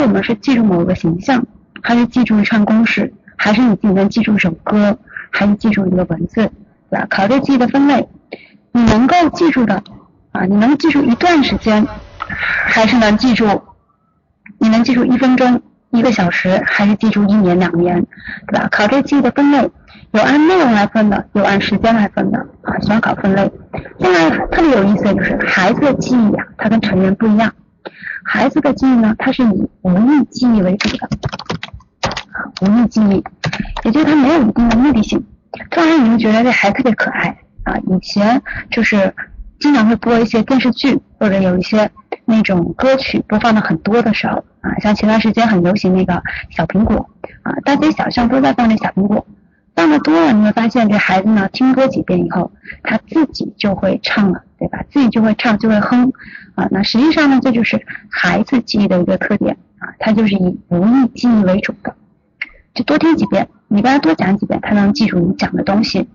我们是记住某个形象，还是记住一串公式，还是你自己能记住一首歌，还是记住一个文字，对吧？考虑记忆的分类，你能够记住的啊，你能记住一段时间，还是能记住，你能记住一分钟、一个小时，还是记住一年、两年，对吧？考虑记忆的分类，有按内容来分的，有按时间来分的啊，喜欢考分类。另外特别有意思的就是孩子的记忆啊，它跟成人不一样。孩子的记忆呢，它是以无意记忆为主的，啊，无意记忆，也就是它没有一定的目的性。突然你就觉得这孩子特别可爱啊，以前就是经常会播一些电视剧或者有一些那种歌曲播放的很多的时候啊，像前段时间很流行那个小苹果啊，大街小巷都在放那小苹果。放的多了，你会发现这孩子呢，听歌几遍以后，他自己就会唱了，对吧？自己就会唱，就会哼啊。那实际上呢，这就是孩子记忆的一个特点啊，他就是以无意记忆为主的，就多听几遍，你跟他多讲几遍，他能记住你讲的东西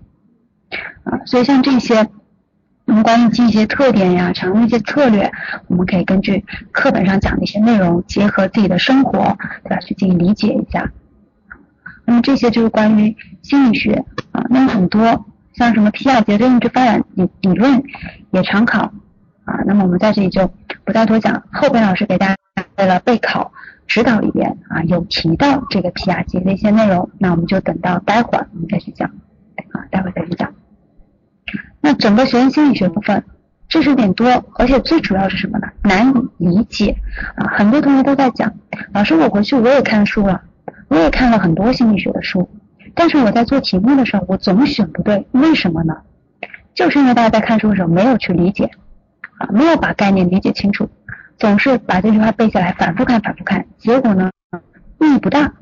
啊。所以像这些，我们关于记忆一些特点呀，常用一些策略，我们可以根据课本上讲的一些内容，结合自己的生活，对吧？去进行理解一下。那么这些就是关于心理学啊，那么很多像什么皮亚杰的认知发展理理论也常考啊，那么我们在这里就不再多讲，后边老师给大家为了备考指导里边啊有提到这个皮亚杰的一些内容，那我们就等到待会儿我们再去讲啊，待会儿再去讲。那整个学生心理学部分知识点多，而且最主要是什么呢？难以理解啊，很多同学都在讲，老师我回去我也看书了。我也看了很多心理学的书，但是我在做题目的时候，我总选不对，为什么呢？就是因为大家在看书的时候没有去理解，啊，没有把概念理解清楚，总是把这句话背下来，反复看，反复看，结果呢，意义不大。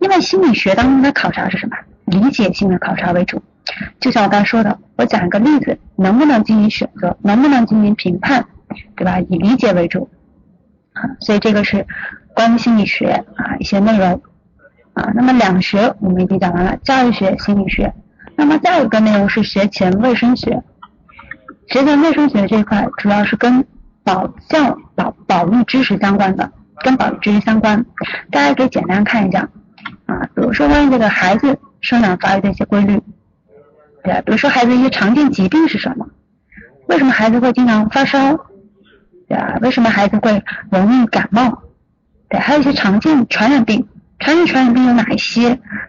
因为心理学当中的考察是什么？理解性的考察为主。就像我刚才说的，我讲一个例子，能不能进行选择，能不能进行评判，对吧？以理解为主，啊，所以这个是关于心理学啊一些内容。啊，那么两学我们已经讲完了，教育学、心理学。那么再有一个内容是学前卫生学。学前卫生学这一块主要是跟保教保保育知识相关的，跟保育知识相关。大家可以简单看一下啊，比如说关于这个孩子生长发育的一些规律，对吧？比如说孩子一些常见疾病是什么？为什么孩子会经常发烧？对吧？为什么孩子会容易感冒？对，还有一些常见传染病。常见传染病有哪一些，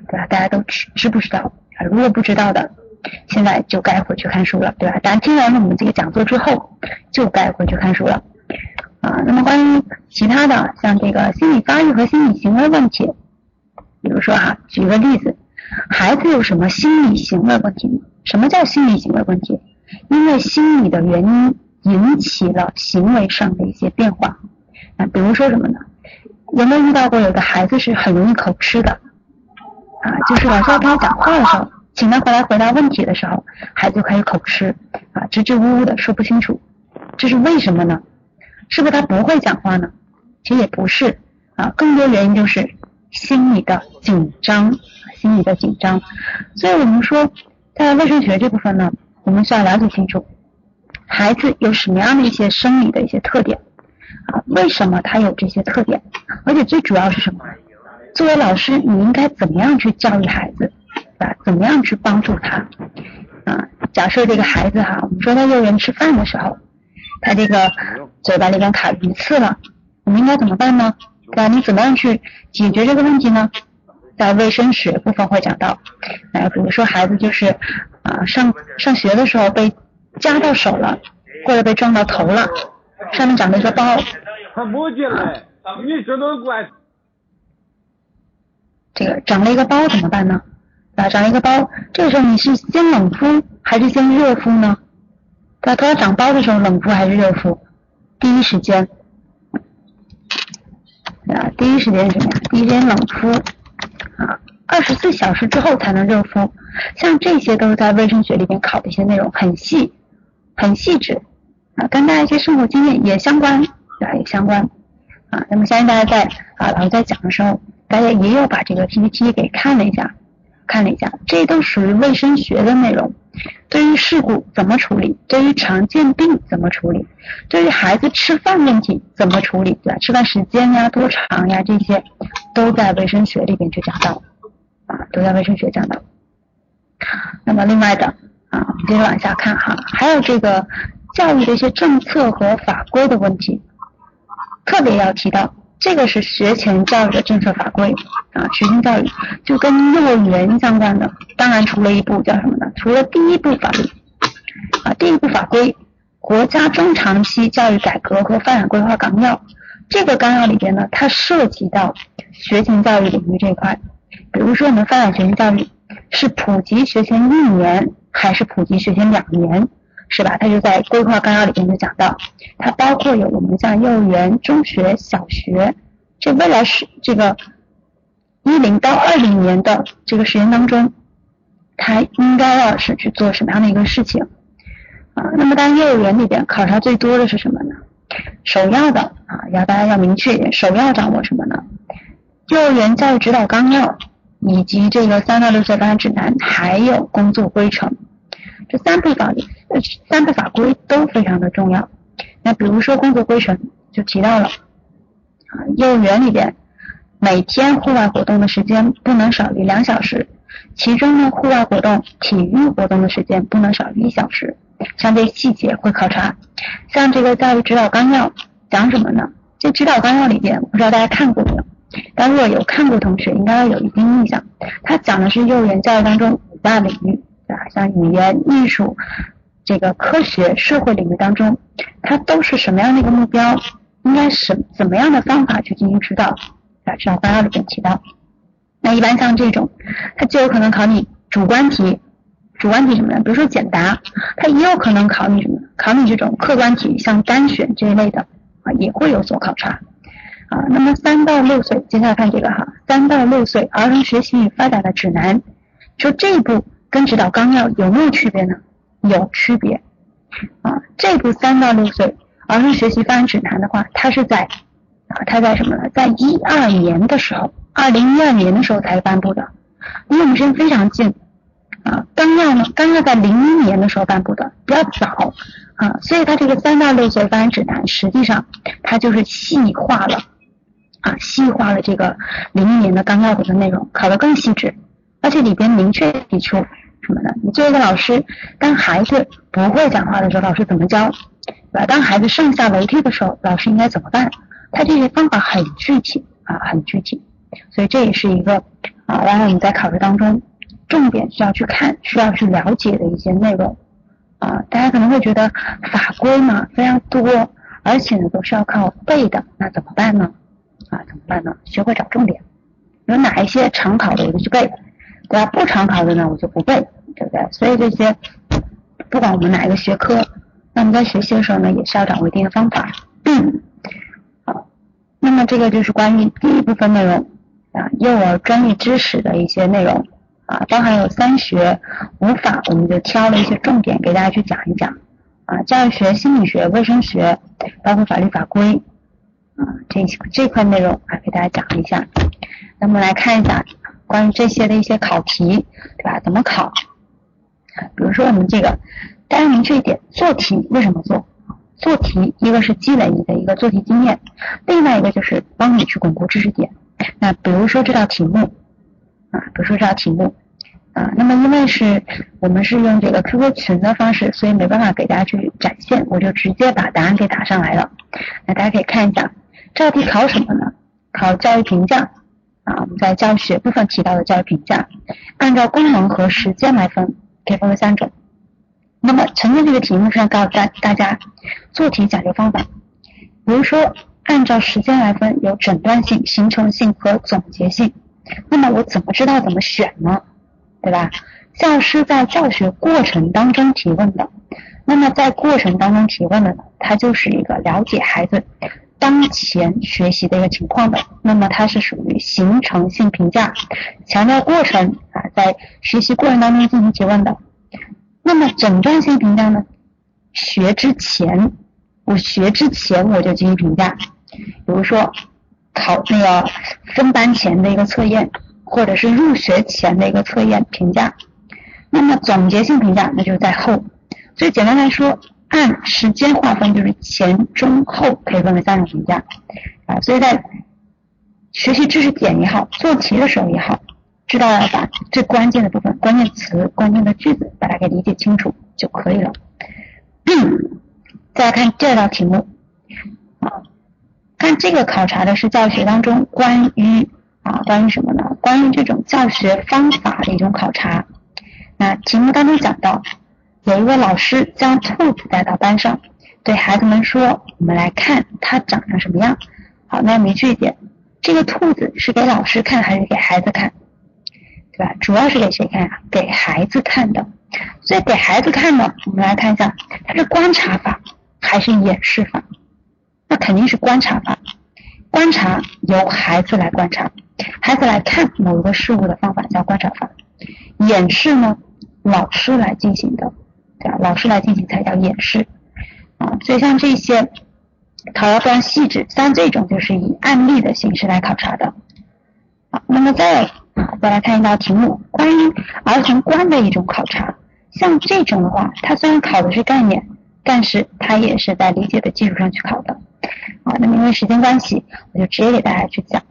对吧？大家都知知不知道啊？如果不知道的，现在就该回去看书了，对吧？大家听完了我们这个讲座之后，就该回去看书了啊。那么关于其他的，像这个心理发育和心理行为问题，比如说哈，举个例子，孩子有什么心理行为问题？什么叫心理行为问题？因为心理的原因引起了行为上的一些变化。那比如说什么呢？有没有遇到过有的孩子是很容易口吃的啊？就是老师要跟他讲话的时候，请他回来回答问题的时候，孩子就开始口吃啊，支支吾吾的说不清楚，这是为什么呢？是不是他不会讲话呢？其实也不是啊，更多原因就是心理的紧张，心理的紧张。所以我们说，在卫生学这部分呢，我们需要了解清楚孩子有什么样的一些生理的一些特点。为什么他有这些特点？而且最主要是什么？作为老师，你应该怎么样去教育孩子？啊，怎么样去帮助他？啊，假设这个孩子哈，我们说在幼儿园吃饭的时候，他这个嘴巴里边卡鱼刺了，我们应该怎么办呢？对吧？你怎么样去解决这个问题呢？在卫生学部分会讲到，哎，比如说孩子就是啊，上上学的时候被夹到手了，或者被撞到头了。上面长了一个包，他摸进来，你这都怪。这个长了一个包怎么办呢？啊，长了一个包，这个时候你是先冷敷还是先热敷呢？在头上长包的时候，冷敷还是热敷？第一时间，啊，第一时间是什么呀？第一时间冷敷，啊，二十四小时之后才能热敷。像这些都是在卫生学里边考的一些内容，很细，很细致。啊，跟大家一些生活经验也相关，对吧？也相关啊。那么相信大家在啊老师在讲的时候，大家也有把这个 PPT 给看了一下看了一下，这都属于卫生学的内容。对于事故怎么处理？对于常见病怎么处理？对于孩子吃饭问题怎么处理？对吧？吃饭时间呀，多长呀，这些都在卫生学里边去讲到，啊，都在卫生学讲到。那么另外的啊，我们接着往下看哈，还有这个教育的一些政策和法规的问题，特别要提到。这个是学前教育的政策法规啊，学前教育就跟幼儿园相关的，当然除了一部叫什么呢？除了第一部法律啊，第一部法规《国家中长期教育改革和发展规划纲要》，这个纲要里边呢，它涉及到学前教育领域这一块，比如说我们发展学前教育是普及学前一年还是普及学前两年？是吧？他就在规划纲要里边就讲到，它包括有我们像幼儿园、中学、小学，这未来是这个一零到二零年的这个时间当中，它应该要是去做什么样的一个事情啊？那么，当幼儿园里边考察最多的是什么呢？首要的啊，要大家要明确一点，首要掌握什么呢？幼儿园教育指导纲要以及这个三到六岁发展指南，还有工作规程。这三部法律、三部法规都非常的重要。那比如说工作规程就提到了，啊，幼儿园里边每天户外活动的时间不能少于两小时，其中呢，户外活动、体育活动的时间不能少于一小时。像这细节会考察。像这个教育指导纲要讲什么呢？这指导纲要里边，不知道大家看过没有？但如果有看过同学，应该有一定印象。它讲的是幼儿园教育当中五大领域。啊，像语言、艺术、这个科学、社会领域当中，它都是什么样的一个目标？应该是怎么样的方法去进行指导？啊，指导纲要里边提到。那一般像这种，它就有可能考你主观题，主观题什么呢？比如说简答，它也有可能考你什么？考你这种客观题，像单选这一类的啊，也会有所考察。啊，那么三到六岁，接下来看这个哈，三到六岁儿童学习与发展的指南，说这一步。跟指导纲要有没有区别呢？有区别啊！这部三到六岁儿童学习发展指南的话，它是在啊，它在什么呢？在一二年的时候，二零一二年的时候才颁布的，离我们时间非常近啊。纲要呢，纲要在零一年的时候颁布的，比较早啊，所以它这个三到六岁发展指南实际上它就是细化了啊，细化了这个零一年的纲要的内容，考得更细致，而且里边明确提出。什么呢？你作为一个老师，当孩子不会讲话的时候，老师怎么教？对吧？当孩子上下楼梯的时候，老师应该怎么办？他这些方法很具体啊，很具体。所以这也是一个啊，然后你在考试当中重点需要去看、需要去了解的一些内容啊。大家可能会觉得法规嘛非常多，而且呢都是要靠背的，那怎么办呢？啊，怎么办呢？学会找重点，有哪一些常考的我就去背。那？不常考的呢，我就不背，对不对？所以这些，不管我们哪一个学科，那么在学习的时候呢，也是要掌握一定的方法。好，那么这个就是关于第一部分内容啊，幼儿专业知识的一些内容啊，包含有三学、五法，我们就挑了一些重点给大家去讲一讲啊，教育学、心理学、卫生学，包括法律法规啊，这这块内容啊，给大家讲一下。那么来看一下。关于这些的一些考题，对吧？怎么考？比如说我们这个，大家明确一点，做题为什么做？做题一个是积累你的一个做题经验，另外一个就是帮你去巩固知识点。那比如说这道题目，啊，比如说这道题目，啊，那么因为是我们是用这个 QQ 群的方式，所以没办法给大家去展现，我就直接把答案给打上来了。那大家可以看一下，这道题考什么呢？考教育评价。啊，我们在教学部分提到的教育评价，按照功能和时间来分，可以分为三种。那么前面这个题目是要告诉大大家做题讲究方法。比如说，按照时间来分，有诊断性、形成性和总结性。那么我怎么知道怎么选呢？对吧？教师在教学过程当中提问的，那么在过程当中提问的呢，它就是一个了解孩子。当前学习的一个情况的，那么它是属于形成性评价，强调过程啊，在学习过程当中进行提问的。那么诊断性评价呢？学之前，我学之前我就进行评价，比如说考那个分班前的一个测验或者是入学前的一个测验评价。那么总结性评价那就是在后。所以简单来说，按时间划分就是前、中、后可以分为三种评价啊。所以在学习知识点也好，做题的时候也好，知道要把最关键的部分、关键词、关键的句子把它给理解清楚就可以了。再来看这道题目啊，看这个考察的是教学当中关于啊关于什么呢？关于这种教学方法的一种考察。那题目当中讲到，有一位老师将兔子带到班上，对孩子们说：“我们来看它长成什么样。”好，那明确一点，这个兔子是给老师看还是给孩子看？对吧？主要是给谁看呀？给孩子看的。所以给孩子看的，我们来看一下，它是观察法还是演示法？那肯定是观察法。观察由孩子来观察，孩子来看某一个事物的方法叫观察法。演示呢，老师来进行的，对吧？老师来进行才叫演示啊。所以像这些考要非常细致，像这种就是以案例的形式来考察的。好，那么再再来看一道题目，关于儿童观的一种考察。像这种的话，它虽然考的是概念，但是它也是在理解的基础上去考的。好，那么因为时间关系，我就直接给大家去讲。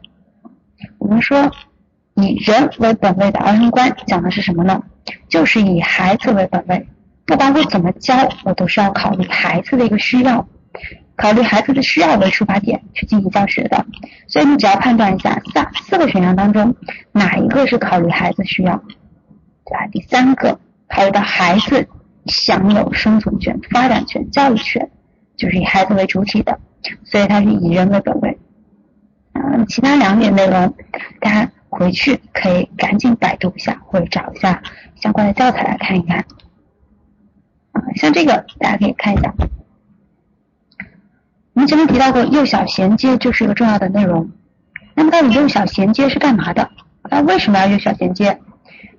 我们说。以人为本位的儿童观讲的是什么呢？就是以孩子为本位，不管我怎么教，我都是要考虑孩子的一个需要，考虑孩子的需要为出发点去进行教学的。所以你只要判断一下，三四个选项当中哪一个是考虑孩子需要，对吧？第三个考虑到孩子享有生存权、发展权、教育权，就是以孩子为主体的，所以它是以人为本位。嗯，其他两点内容，大家。回去可以赶紧百度一下，或者找一下相关的教材来看一看。啊，像这个大家可以看一下。我们前面提到过，幼小衔接就是一个重要的内容。那么到底幼小衔接是干嘛的？那为什么要幼小衔接？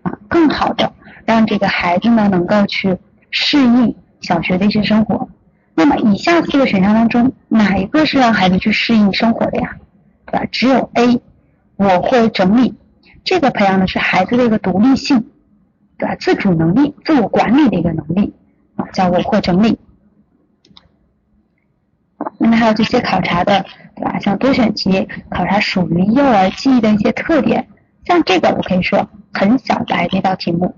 啊，更好的让这个孩子呢能够去适应小学的一些生活。那么以下四个选项当中，哪一个是让孩子去适应生活的呀？对吧？只有 A。我会整理，这个培养的是孩子的一个独立性，对吧？自主能力、自我管理的一个能力，叫我会整理。那么还有这些考察的，对吧？像多选题考察属于幼儿记忆的一些特点，像这个我可以说很小白这道题目，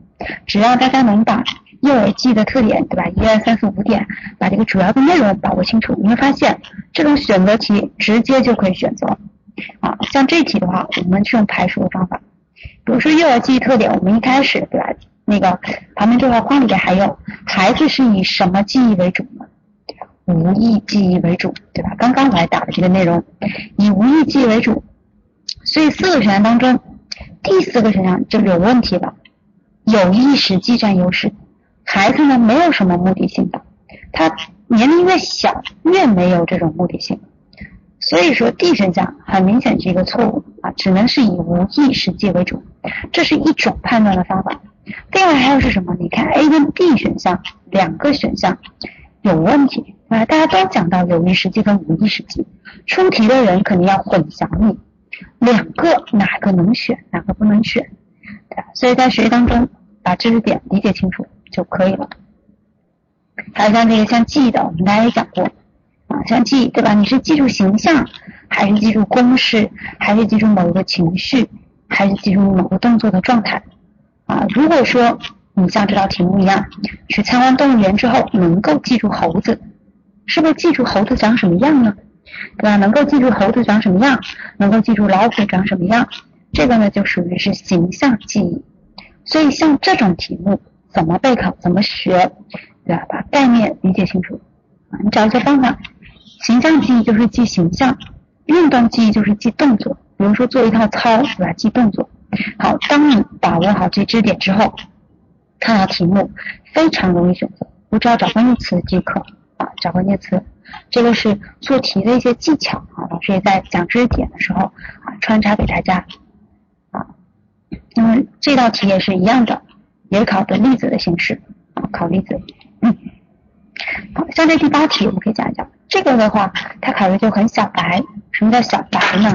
只要大家能把幼儿记忆的特点，对吧？一二三四五点，把这个主要的内容把握清楚，你会发现这种选择题直接就可以选择。啊，像这题的话，我们是用排除的方法。比如说幼儿记忆特点，我们一开始对吧？那个旁边这块框里面还有孩子是以什么记忆为主呢？无意记忆为主，对吧？刚刚我还打的这个内容，以无意记忆为主。所以四个选项当中，第四个选项就有问题了。有意识记占优势，孩子呢没有什么目的性的，他年龄越小越没有这种目的性。所以说 D 选项很明显是一个错误啊，只能是以无意识记为主，这是一种判断的方法。另外还有是什么？你看 A 跟 B 选项两个选项有问题啊，大家都讲到有意识记跟无意识记，出题的人肯定要混淆你，两个哪个能选，哪个不能选，对吧？所以在学习当中把知识点理解清楚就可以了。还有像这个像记忆的，我们大家也讲过。啊，像记忆对吧？你是记住形象，还是记住公式，还是记住某一个情绪，还是记住某个动作的状态？啊，如果说你像这道题目一样，去参观动物园之后能够记住猴子，是不是记住猴子长什么样呢？对吧？能够记住猴子长什么样，能够记住老虎长什么样，这个呢就属于是形象记忆。所以像这种题目怎么备考，怎么学，对吧？把概念理解清楚啊，你找一些方法。形象记忆就是记形象，运动记忆就是记动作。比如说做一套操，对吧？记动作。好，当你把握好这知识点之后，看到题目非常容易选择，我只要找关键词即可啊，找关键词。这个是做题的一些技巧啊，老师也在讲知识点的时候啊穿插给大家啊。那么这道题也是一样的，也考的例子的形式啊，考例子。嗯，好，像这第八题我们可以讲一讲。这个的话，它考的就很小白。什么叫小白呢？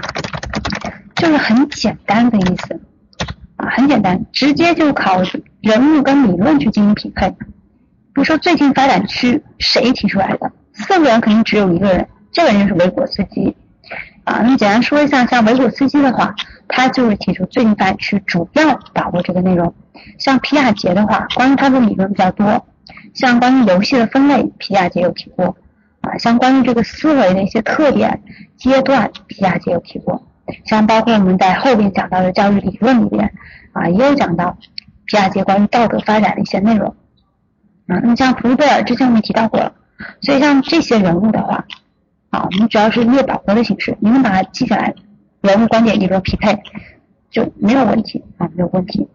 就是很简单的意思。啊，很简单，直接就考人物跟理论去进行匹配。比如说最近发展区谁提出来的？四个人肯定只有一个人，这个人是维果斯基。啊，那么简单说一下，像维果斯基的话，他就是提出最近发展区主要把握这个内容。像皮亚杰的话，关于他的理论比较多。像关于游戏的分类，皮亚杰有提过。啊，像关于这个思维的一些特点、阶段，皮亚杰有提过。像包括我们在后边讲到的教育理论里边，啊，也有讲到皮亚杰关于道德发展的一些内容。啊，那么像福贝尔之前我们提到过了，所以像这些人物的话，啊，我们主要是列表格的形式，你们把它记下来，人物观点理论匹配就没有问题啊，没有问题。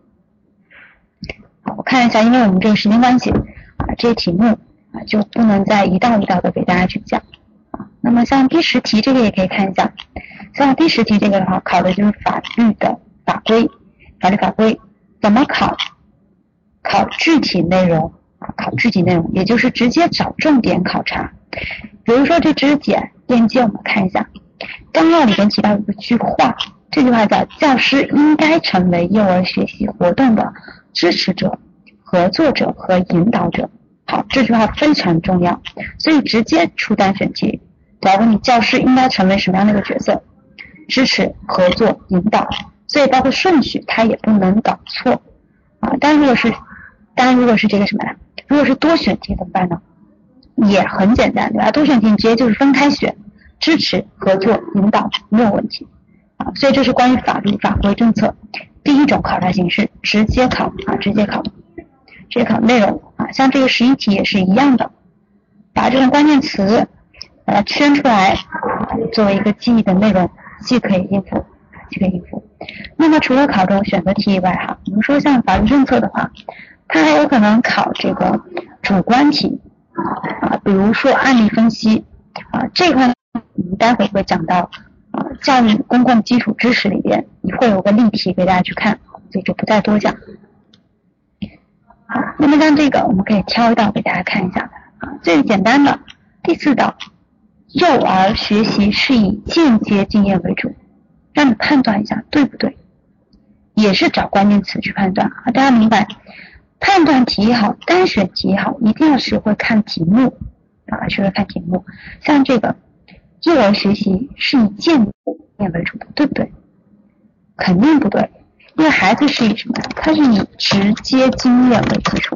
好，我看一下，因为我们这个时间关系啊，这些题目啊就不能再一道一道的给大家去讲。那么像第十题这个也可以看一下，像第十题这个的话，考的就是法律的法规，法律法规怎么考？考具体内容啊，考具体内容，也就是直接找重点考察。比如说这知识点链接，我们看一下，纲要里边提到一句话，这句话叫“教师应该成为幼儿学习活动的支持者、合作者和引导者”。好，这句话非常重要，所以直接出单选题，来问你教师应该成为什么样的一个角色？支持、合作、引导，所以包括顺序，它也不能搞错啊。但如果是，当然如果是这个什么呀？如果是多选题怎么办呢？也很简单，对吧？多选题直接就是分开选，支持、合作、引导没有问题啊。所以这是关于法律法规政策第一种考察形式，直接考啊，直接考，直接考内容啊。像这个十一题也是一样的，把这种关键词把它圈出来，作为一个记忆的内容，既可以应付，既可以应付。那么除了考这种选择题以外，哈，我们说像法律政策的话，它还有可能考这个主观题。啊，比如说案例分析啊，这块我们待会会讲到啊，教育公共基础知识里边会有个例题给大家去看，所以就不再多讲。好，那么像这个我们可以挑一道给大家看一下啊，最简单的第四道，幼儿学习是以间接经验为主，让你判断一下对不对，也是找关键词去判断啊，大家明白？判断题也好，单选题也好，一定要学会看题目啊，学会看题目。像这个幼儿学习是以间接经验为主的，对不对？肯定不对，因为孩子是以什么呀？他是以直接经验为基础，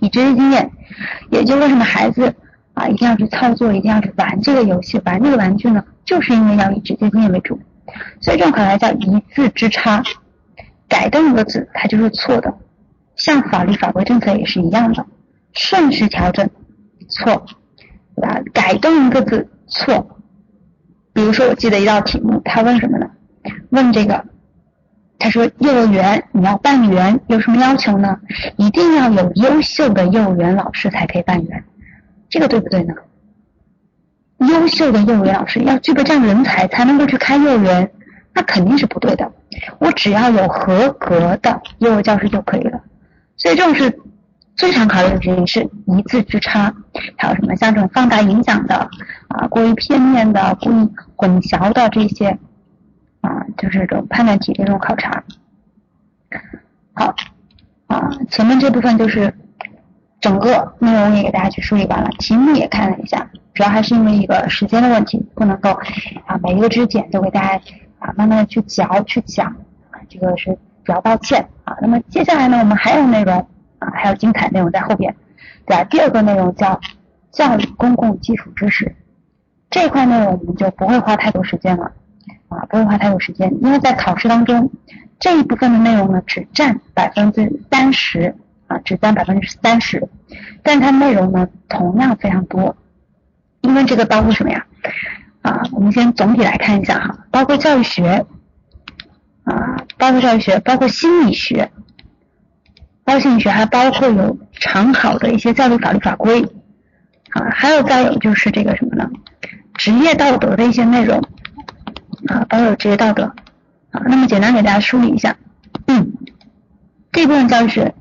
以直接经验，也就为什么孩子啊一定要去操作，一定要去玩这个游戏，玩这个玩具呢？就是因为要以直接经验为主。所以这种考察叫一字之差，改动一个字，它就是错的。像法律法规政策也是一样的，顺序调整错，对吧？改动一个字错。比如说，我记得一道题目，他问什么呢？问这个，他说幼儿园你要办园有什么要求呢？一定要有优秀的幼儿园老师才可以办园，这个对不对呢？优秀的幼儿园老师要具备这样人才才能够去开幼儿园，那肯定是不对的。我只要有合格的幼儿教师就可以了。所以这种是最常考虑的事情，是一字之差，还有什么像这种放大影响的啊，过于片面的、故意混淆的这些啊，就是这种判断题这种考察。好啊，前面这部分就是整个内容也给大家去梳理完了，题目也看了一下，主要还是因为一个时间的问题，不能够啊每一个知识点都给大家啊慢慢的去嚼去讲啊，这个是。比较抱歉啊，那么接下来呢，我们还有内容啊，还有精彩内容在后边，对吧？第二个内容叫教育公共基础知识，这一块内容我们就不会花太多时间了啊，不会花太多时间，因为在考试当中这一部分的内容呢，只占百分之三十啊，只占百分之三十，但它内容呢同样非常多，因为这个包括什么呀？啊，我们先总体来看一下哈，包括教育学。啊，包括教育学，包括心理学，包括心理学，还包括有常考的一些教育法律法规，啊，还有再有就是这个什么呢？职业道德的一些内容，啊，包括职业道德，啊，那么简单给大家梳理一下，嗯，这部分教育学，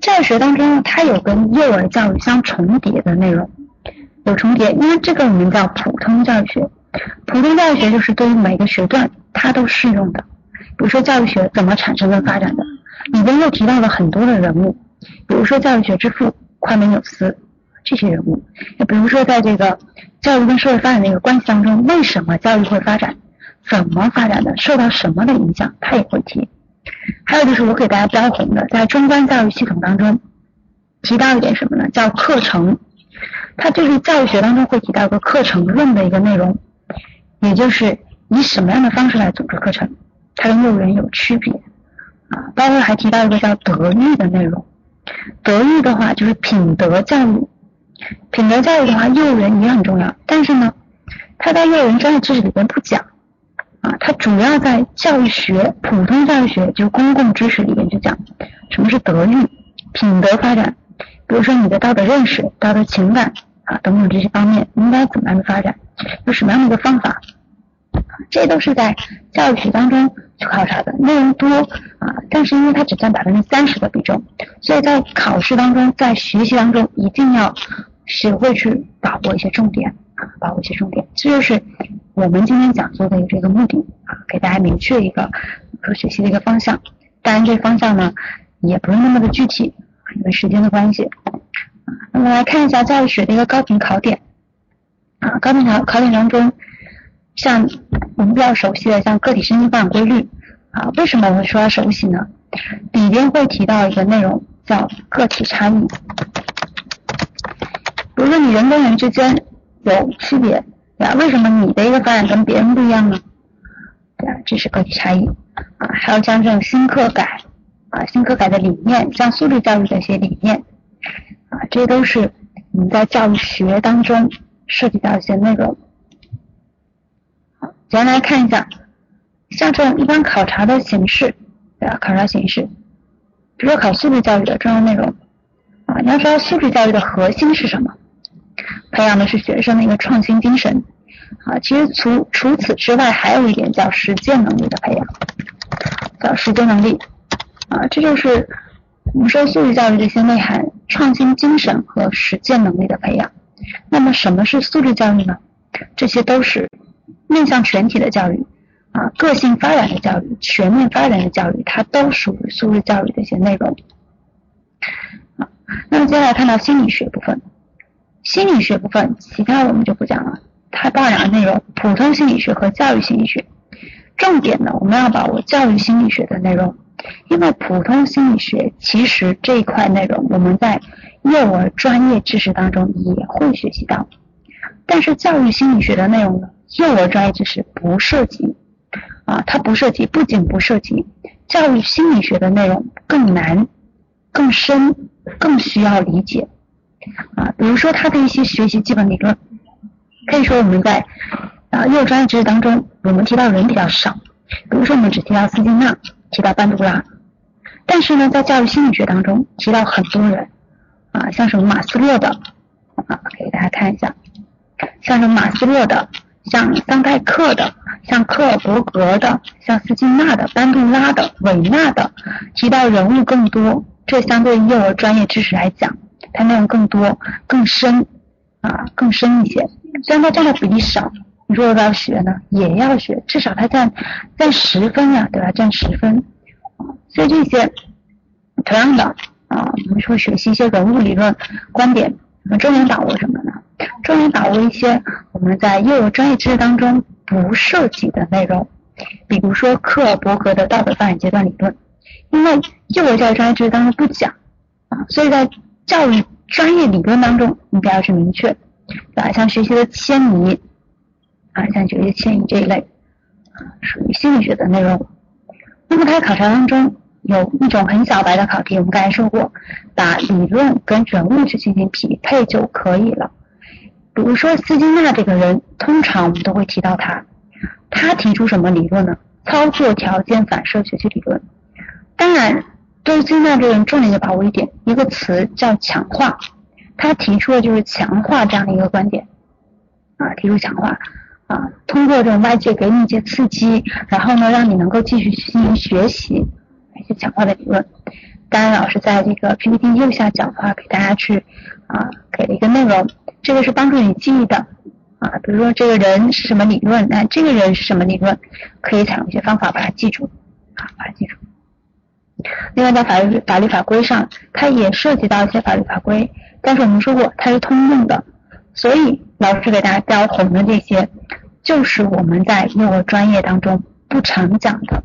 教育学当中它有跟幼儿教育相重叠的内容，有重叠，因为这个我们叫普通教育学，普通教育学就是对于每个学段它都适用的。比如说教育学怎么产生跟发展的，里边又提到了很多的人物，比如说教育学之父夸美纽斯这些人物，也比如说在这个教育跟社会发展的一个关系当中，为什么教育会发展，怎么发展的，受到什么的影响，他也会提。还有就是我给大家标红的，在中观教育系统当中提到一点什么呢？叫课程，它就是教育学当中会提到一个课程论的一个内容，也就是以什么样的方式来组织课程，它跟幼儿园有区别啊。包括还提到一个叫德育的内容，德育的话就是品德教育，品德教育的话幼儿园也很重要，但是呢，它在幼儿园专业知识里边不讲。啊，它主要在教育学、普通教育学，就公共知识里面去讲什么是德育、品德发展，比如说你的道德认识、道德情感啊等等这些方面应该怎么样的发展，有什么样的一个方法，这都是在教育学当中去考察的，内容多啊，但是因为它只占百分之三十的比重，所以在考试当中，在学习当中一定要学会去把握一些重点，啊把握一些重点，这就是。我们今天讲座的这个目的啊，给大家明确一个可学习的一个方向。当然，这个方向呢也不是那么的具体，因为时间的关系啊。那么来看一下教育学的一个高频考点啊，高频考考点当中，像我们比较熟悉的像个体身心发展规律啊，为什么我会说它熟悉呢？里边会提到一个内容叫个体差异，比如说你人跟人之间有区别。对啊，为什么你的一个发展跟别人不一样呢？对啊，这是个体差异啊。还有像这种新课改啊，新课改的理念，像素质教育的一些理念啊，这些都是我们在教育学当中涉及到一些内容。好，咱来看一下，像这种一般考察的形式，对啊，考察形式，比如说考素质教育的重要内容啊，你要知道素质教育的核心是什么？培养的是学生的一个创新精神，啊，其实除除此之外，还有一点叫实践能力的培养，叫实践能力，啊，这就是我们说素质教育这些内涵，创新精神和实践能力的培养。那么什么是素质教育呢？这些都是面向全体的教育，啊，个性发展的教育，全面发展的教育，它都属于素质教育的一些内容。啊，那么接下来看到心理学部分。心理学部分，其他我们就不讲了。它包两个内容：普通心理学和教育心理学。重点呢，我们要把握教育心理学的内容，因为普通心理学其实这一块内容我们在幼儿专业知识当中也会学习到，但是教育心理学的内容呢，幼儿专业知识不涉及啊，它不涉及，不仅不涉及，教育心理学的内容更难、更深、更需要理解。啊，比如说他的一些学习基本理论，可以说我们在啊幼儿专业知识当中，我们提到人比较少。比如说我们只提到斯金纳，提到班杜拉，但是呢，在教育心理学当中提到很多人啊，像什么马斯洛的啊，给大家看一下，像什么马斯洛的，像桑代克的，像克尔伯格的，像斯金纳的，班杜拉的，韦纳的，提到人物更多，这相对于幼儿专业知识来讲。它内容更多、更深啊，更深一些。虽然它占的比例少，你说要不要学呢？也要学，至少它占占十分呀，对吧？占十分。所以这些同样的啊，我们说学习一些人物理论观点，我们重点把握什么呢？重点把握一些我们在幼儿专业知识当中不涉及的内容，比如说克尔伯格的道德发展阶段理论，因为幼儿教育专业知识当中不讲啊，所以在教育专业理论当中，你不要去明确，对吧？像学习的迁移啊，像学习迁移这一类，属于心理学的内容。那么它考察当中有一种很小白的考题，我们刚才说过，把理论跟人物去进行匹配就可以了。比如说斯金纳这个人，通常我们都会提到他，他提出什么理论呢？操作条件反射学习理论。当然。对斯金纳这个，重点就把握一点，一个词叫强化。他提出的就是强化这样的一个观点啊，提出强化啊，通过这种外界给你一些刺激，然后呢，让你能够继续进行学习一些强化的理论。当然，老师在这个 PPT 右下角的话，给大家去啊给了一个内容，这个是帮助你记忆的啊，比如说这个人是什么理论，那这个人是什么理论，可以采用一些方法把它记住。啊把它记住。另外，在法律法律法规上，它也涉及到一些法律法规，但是我们说过它是通用的，所以老师给大家教红的这些，就是我们在幼儿专业当中不常讲的，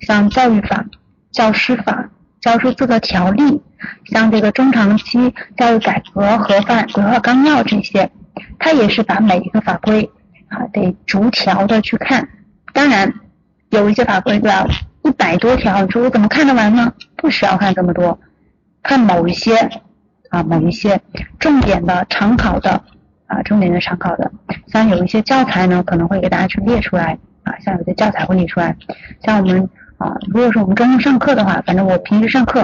像教育法、教师法、教师资格条例，像这个中长期教育改革和范规划纲要这些，它也是把每一个法规啊得逐条的去看，当然有一些法规对吧？一百多条，你说我怎么看得完呢？不需要看这么多，看某一些啊，某一些重点的常考的啊，重点的常考的，像有一些教材呢，可能会给大家去列出来啊，像有些教材会列出来，像我们啊，如果说我们中午上课的话，反正我平时上课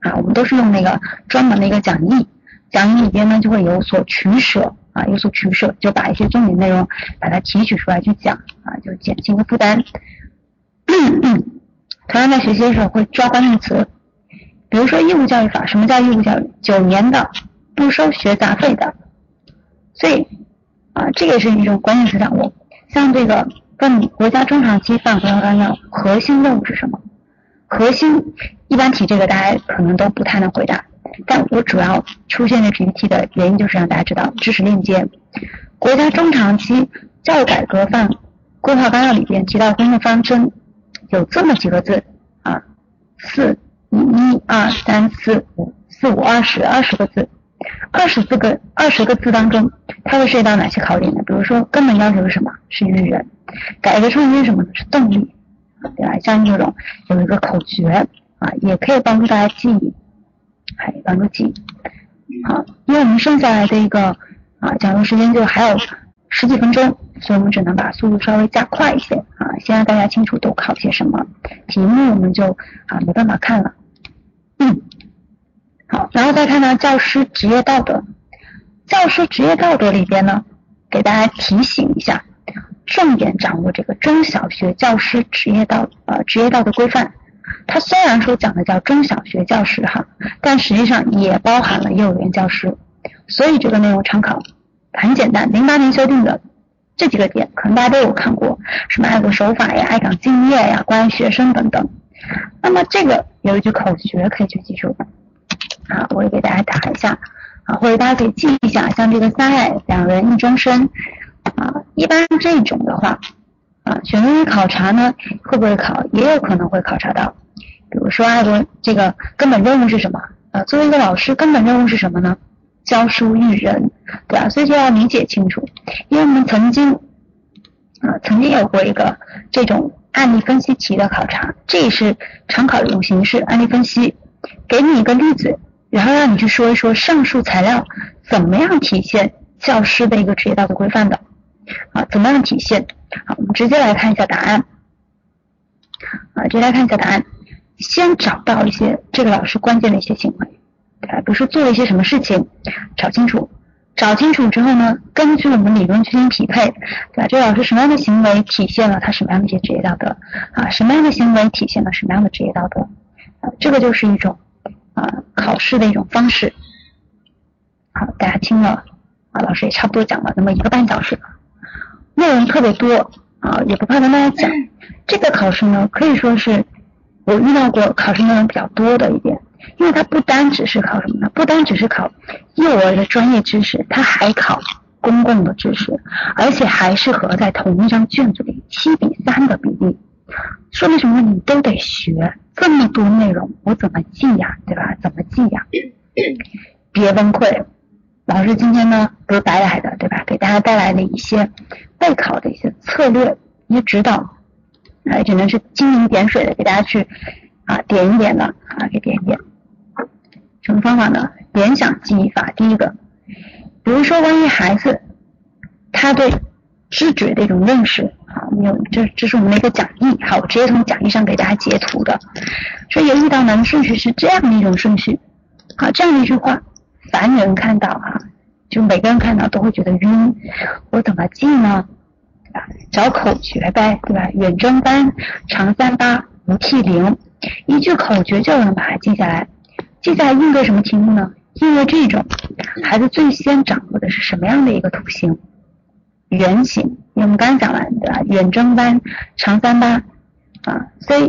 啊，我们都是用那个专门的一个讲义，讲义里边呢就会有所取舍啊，有所取舍，就把一些重点内容把它提取出来去讲啊，就减轻个负担。同样在学习的时候会抓关键词，比如说义务教育法，什么叫义务教育？九年的，不收学杂费的。所以啊，这个是一种关键词掌握。像这个问国家中长期发展纲要核心任务是什么？核心一般提这个大家可能都不太能回答，但我主要出现这 PPT 的原因就是让大家知道知识链接。国家中长期教育改革范规划纲要里边提到工作方针。有这么几个字啊，四一二三四五四五二十二十个字，二十四个二十个字当中，它会涉及到哪些考点呢？比如说根本要求是什么？是育人，改革创新什么呢？是动力，对吧？像这种有一个口诀啊，也可以帮助大家记忆，还帮助记忆。好，因为我们剩下来的一个啊讲座时间就还有。十几分钟，所以我们只能把速度稍微加快一些啊，先让大家清楚都考些什么题目，我们就啊没办法看了。嗯，好，然后再看呢，教师职业道德，教师职业道德里边呢，给大家提醒一下，重点掌握这个中小学教师职业道呃职业道德规范。它虽然说讲的叫中小学教师哈，但实际上也包含了幼儿园教师，所以这个内容常考。很简单，零八年修订的这几个点，可能大家都有看过，什么爱国守法呀、爱岗敬业呀、关爱学生等等。那么这个有一句口诀可以去记住，啊，我也给大家打一下，啊，或者大家可以记一下，像这个三爱两人一终身，啊，一般这种的话，啊，选择性考察呢会不会考？也有可能会考察到，比如说爱国这个根本任务是什么？啊，作为一个老师，根本任务是什么呢？教书育人，对吧？所以就要理解清楚，因为我们曾经啊，曾经有过一个这种案例分析题的考察，这也是常考的一种形式。案例分析，给你一个例子，然后让你去说一说上述材料怎么样体现教师的一个职业道德规范的啊？怎么样体现？好，我们直接来看一下答案啊，直接来看一下答案。先找到一些这个老师关键的一些行为。啊，比如说做了一些什么事情，找清楚，找清楚之后呢，根据我们理论进行匹配，对吧？这老师什么样的行为体现了他什么样的一些职业道德啊？什么样的行为体现了什么样的职业道德？啊，这个就是一种啊考试的一种方式。好，大家听了啊，老师也差不多讲了那么一个半小时，内容特别多啊，也不怕跟大家讲。这个考试呢，可以说是我遇到过考试内容比较多的一点。因为它不单只是考什么呢？不单只是考幼儿的专业知识，它还考公共的知识，而且还是和在同一张卷子里七比三的比例。说明什么？你都得学这么多内容，我怎么记呀？对吧？怎么记呀？别崩溃，老师今天呢不是白来的，对吧？给大家带来了一些备考的一些策略、一些指导，哎，只能是蜻蜓点水的给大家去啊点一点的啊，给点一点。什么方法呢？联想记忆法。第一个，比如说，关于孩子他对知觉的一种认识，好，有这这是我们的一个讲义，好，我直接从讲义上给大家截图的。说有一道难的顺序是这样的一种顺序，好，这样的一句话，凡人看到啊，就每个人看到都会觉得晕。我怎么记呢？啊，找口诀呗，对吧？远征班，长三八，无 T 零，一句口诀就能把它记下来。接下来应对什么题目呢？应对这种孩子最先掌握的是什么样的一个图形？圆形，因为我们刚刚讲完对吧？远征班长三八啊，所以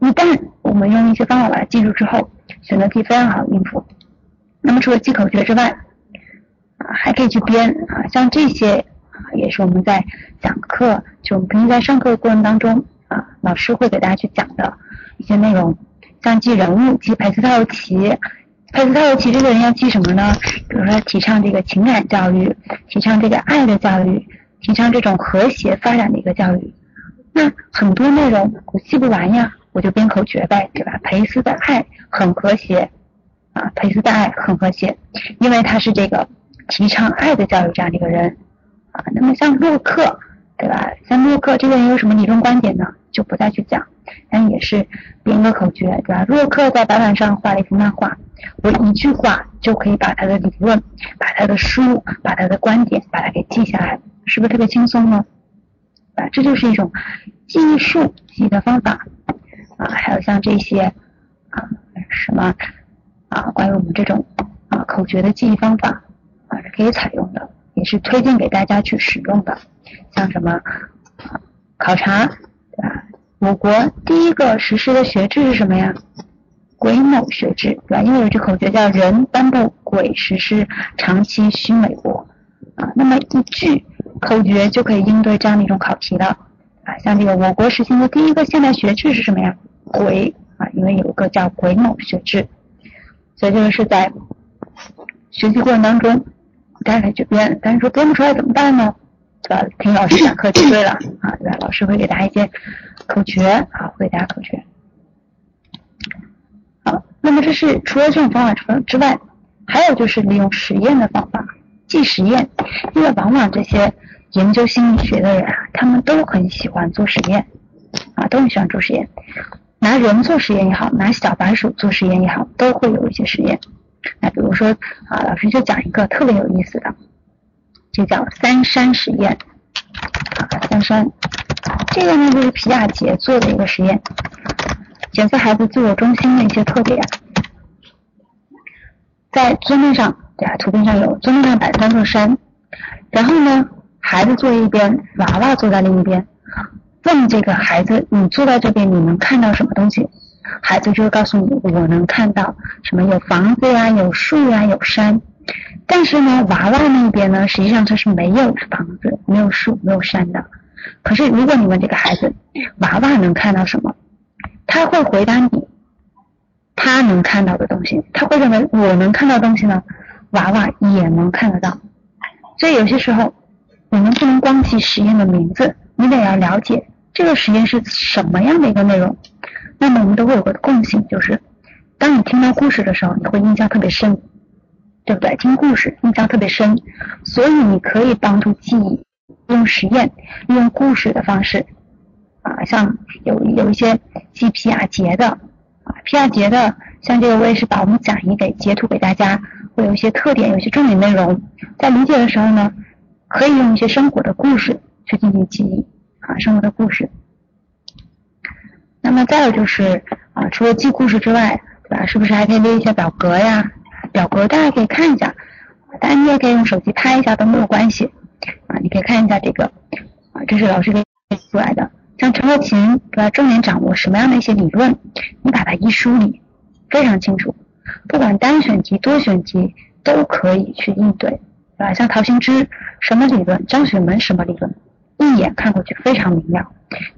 一旦我们用一些方法把它记住之后，选择题非常好应付。那么除了记口诀之外，啊，还可以去编啊，像这些啊，也是我们在讲课，就我们平时在上课的过程当中啊，老师会给大家去讲的一些内容，像记人物，记佩斯特鲁奇。佩斯特鲁奇这个人要记什么呢？比如说提倡这个情感教育，提倡这个爱的教育，提倡这种和谐发展的一个教育。那很多内容我记不完呀，我就编口诀呗，对吧？佩斯的爱很和谐啊，佩斯的爱很和谐，因为他是这个。提倡爱的教育这样的一个人啊，那么像洛克，对吧？像洛克这个人有什么理论观点呢？就不再去讲，但也是编个口诀，对吧？洛克在白板上画了一幅漫画，我一句话就可以把他的理论、把他的书、把他的观点把它给记下来，是不是特别轻松呢？啊，这就是一种记忆术记忆的方法啊。还有像这些啊什么啊，关于我们这种啊口诀的记忆方法。啊，是可以采用的，也是推荐给大家去使用的。像什么考察，对吧？我国第一个实施的学制是什么呀？癸卯学制，对吧？因为有句口诀叫“人颁布，癸实施，长期须美国”。啊，那么一句口诀就可以应对这样的一种考题了。啊，像这个我国实行的第一个现代学制是什么呀？癸啊，因为有一个叫癸卯学制，所以这个是在学习过程当中。大家可以去编，但是说编不出来怎么办呢？对吧？听老师讲课就对了啊，对吧？老师会给大家一些口诀啊，会给大家口诀。好，那么这是除了这种方法之之外，还有就是利用实验的方法记实验，因为往往这些研究心理学的人啊，他们都很喜欢做实验啊，都很喜欢做实验，拿人做实验也好，拿小白鼠做实验也好，都会有一些实验。那比如说啊，老师就讲一个特别有意思的，这叫三山实验，三山这个呢就是皮亚杰做的一个实验，检测孩子自我中心的一些特点。在桌面上，对吧？图片上有桌面上摆三座山，然后呢，孩子坐一边，娃娃坐在另一边，问这个孩子：你坐在这边，你能看到什么东西？孩子就会告诉你，我能看到什么有房子呀，有树呀，有山。但是呢，娃娃那边呢，实际上它是没有房子、没有树、没有山的。可是如果你问这个孩子，娃娃能看到什么？他会回答你，他能看到的东西。他会认为我能看到东西呢，娃娃也能看得到。所以有些时候，我们不能光记实验的名字，你得要了解这个实验是什么样的一个内容。那么我们都会有个共性，就是当你听到故事的时候，你会印象特别深，对不对？听故事印象特别深，所以你可以帮助记忆，用实验，用故事的方式啊，像有有一些记皮亚杰的啊，皮亚杰的，像这个我也是把我们讲义给截图给大家，会有一些特点，有些重点内容，在理解的时候呢，可以用一些生活的故事去进行记忆啊，生活的故事。那么再有就是啊，除了记故事之外，对吧？是不是还可以列一些表格呀？表格大家可以看一下，当然你也可以用手机拍一下都没有关系啊。你可以看一下这个啊，这是老师给出来的。像陈乐琴对吧？重点掌握什么样的一些理论，你把它一梳理，非常清楚。不管单选题、多选题都可以去应对，对吧？像陶行知什么理论，张雪门什么理论，一眼看过去非常明了。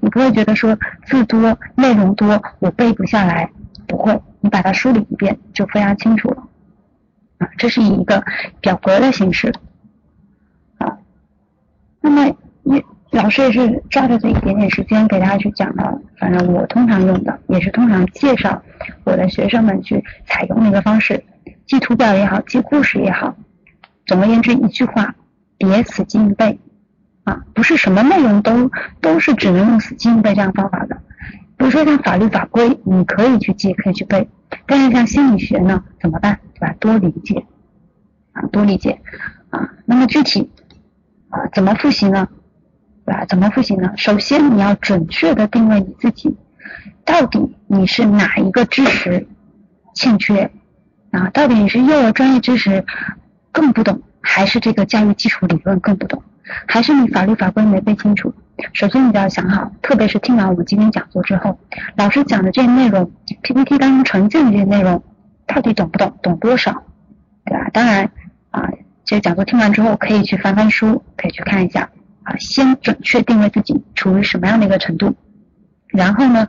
你不会觉得说字多内容多我背不下来，不会，你把它梳理一遍就非常清楚了啊。这是以一个表格的形式啊。那么你老师也是抓着这一点点时间给大家去讲的，反正我通常用的也是通常介绍我的学生们去采用的一个方式，记图表也好，记故事也好，总而言之一句话，别死记硬背。啊，不是什么内容都都是只能用死记硬背这样方法的。比如说像法律法规，你可以去记，可以去背。但是像心理学呢，怎么办？对吧？多理解啊，多理解啊。那么具体啊，怎么复习呢？对吧？怎么复习呢？首先你要准确的定位你自己，到底你是哪一个知识欠缺啊？到底你是幼儿专业知识更不懂，还是这个教育基础理论更不懂？还是你法律法规没背清楚？首先你就要想好，特别是听完我们今天讲座之后，老师讲的这些内容，PPT 当中呈现的这些内容，到底懂不懂？懂多少？对吧？当然啊，这个讲座听完之后，可以去翻翻书，可以去看一下啊，先准确定位自己处于什么样的一个程度，然后呢，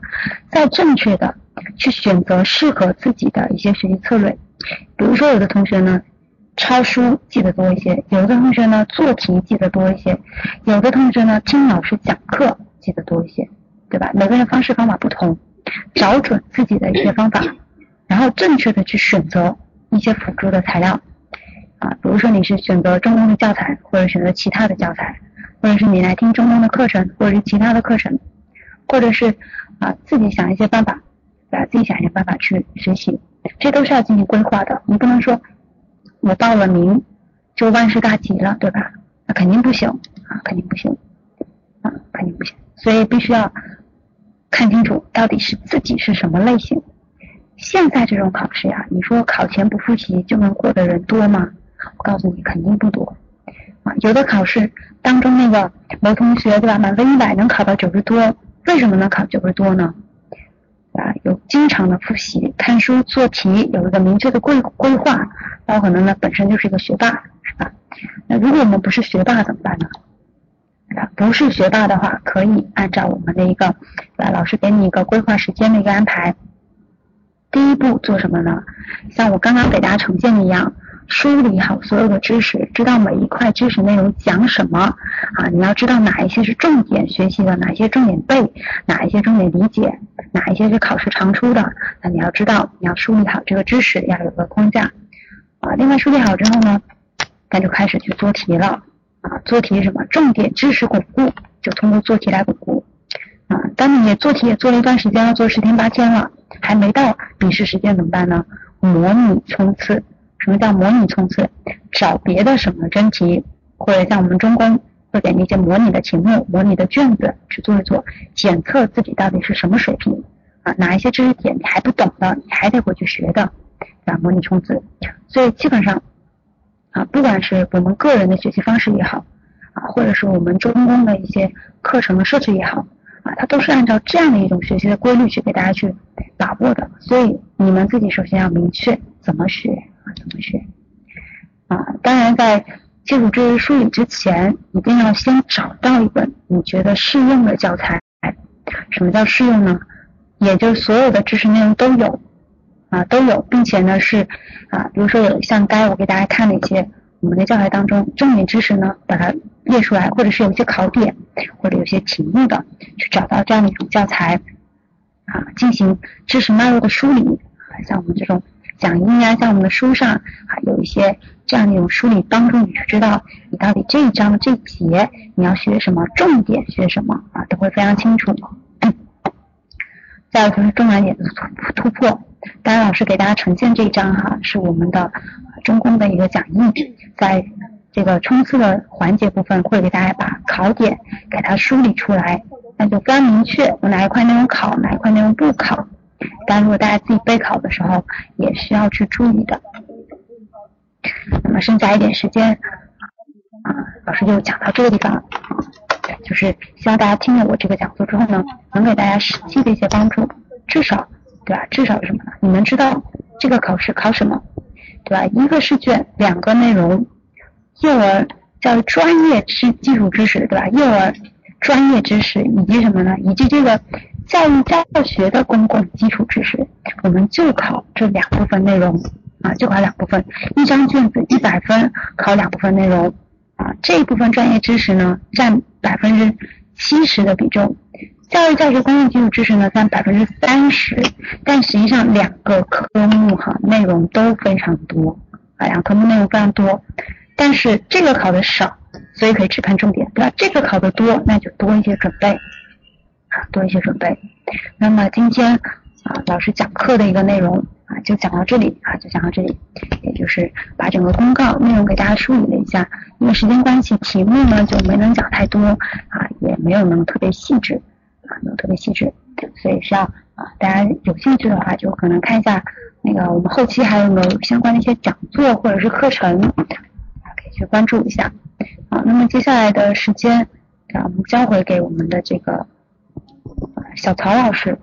再正确的去选择适合自己的一些学习策略。比如说，有的同学呢。抄书记得多一些，有的同学呢做题记得多一些，有的同学呢听老师讲课记得多一些，对吧？每个人方式方法不同，找准自己的一些方法，然后正确的去选择一些辅助的材料啊，比如说你是选择中公的教材，或者选择其他的教材，或者是你来听中公的课程，或者是其他的课程，或者是啊自己想一些办法，对吧？自己想一些办法去学习，这都是要进行规划的，你不能说。我报了名就万事大吉了，对吧？那肯定不行啊，肯定不行啊，肯定不行。所以必须要看清楚到底是自己是什么类型。现在这种考试呀，你说考前不复习就能过的人多吗？我告诉你，肯定不多啊。有的考试当中那个某同学对吧，满分一百能考到九十多，为什么能考九十多呢？啊，有经常的复习、看书、做题，有一个明确的规规划，包可能呢本身就是一个学霸，是吧？那如果我们不是学霸怎么办呢？啊，不是学霸的话，可以按照我们的一个，啊，老师给你一个规划时间的一个安排。第一步做什么呢？像我刚刚给大家呈现的一样。梳理好所有的知识，知道每一块知识内容讲什么啊？你要知道哪一些是重点学习的，哪一些重点背，哪一些重点理解，哪一些是考试常出的。那你要知道，你要梳理好这个知识，要有个框架啊。另外梳理好之后呢，那就开始去做题了啊。做题什么？重点知识巩固，就通过做题来巩固啊。当你做题也做了一段时间了，做十天八天了，还没到笔试时间怎么办呢？模拟冲刺。什么叫模拟冲刺？找别的什么真题，或者像我们中公会给那些模拟的题目、模拟的卷子去做一做，检测自己到底是什么水平啊？哪一些知识点你还不懂的，你还得回去学的，对吧？模拟冲刺。所以基本上啊，不管是我们个人的学习方式也好啊，或者是我们中公的一些课程的设置也好啊，它都是按照这样的一种学习的规律去给大家去把握的。所以你们自己首先要明确怎么学。啊，怎么学？啊，当然，在基础知识梳理之前，一定要先找到一本你觉得适用的教材。什么叫适用呢？也就是所有的知识内容都有啊，都有，并且呢是啊，比如说有像该我给大家看的一些我们的教材当中重点知识呢，把它列出来，或者是有一些考点或者有些题目的，去找到这样的一种教材啊，进行知识脉络的梳理啊，像我们这种。讲义呀，像我们的书上啊，有一些这样的一种梳理，帮助你去知道你到底这一章的这节你要学什么，重点学什么啊，都会非常清楚。再有就是重难点的突突破，当然老师给大家呈现这一章哈，是我们的中公的一个讲义，在这个冲刺的环节部分会给大家把考点给它梳理出来，那就非常明确有哪一块内容考，哪一块内容不考。但如果大家自己备考的时候，也需要去注意的。那么剩下一点时间啊，老师就讲到这个地方，就是希望大家听了我这个讲座之后呢，能给大家实际的一些帮助，至少对吧？至少是什么呢？你们知道这个考试考什么，对吧？一个试卷，两个内容，幼儿教育专业知基础知识，对吧？幼儿专业知识以及什么呢？以及这个。教育教学的公共基础知识，我们就考这两部分内容啊，就考两部分，一张卷子一百分，考两部分内容啊。这一部分专业知识呢，占百分之七十的比重，教育教学公共基础知识呢占百分之三十。但实际上两个科目哈内容都非常多啊，两个科目内容非常多，但是这个考的少，所以可以只看重点，对吧？这个考的多，那就多一些准备。啊，多一些准备。那么今天啊，老师讲课的一个内容啊，就讲到这里啊，就讲到这里。也就是把整个公告内容给大家梳理了一下。因为时间关系，题目呢就没能讲太多啊，也没有能特别细致啊，没有特别细致。所以需要啊，大家有兴趣的话，就可能看一下那个我们后期还有没有相关的一些讲座或者是课程啊，可以去关注一下。好，那么接下来的时间，啊，我们交回给我们的这个小曹老师。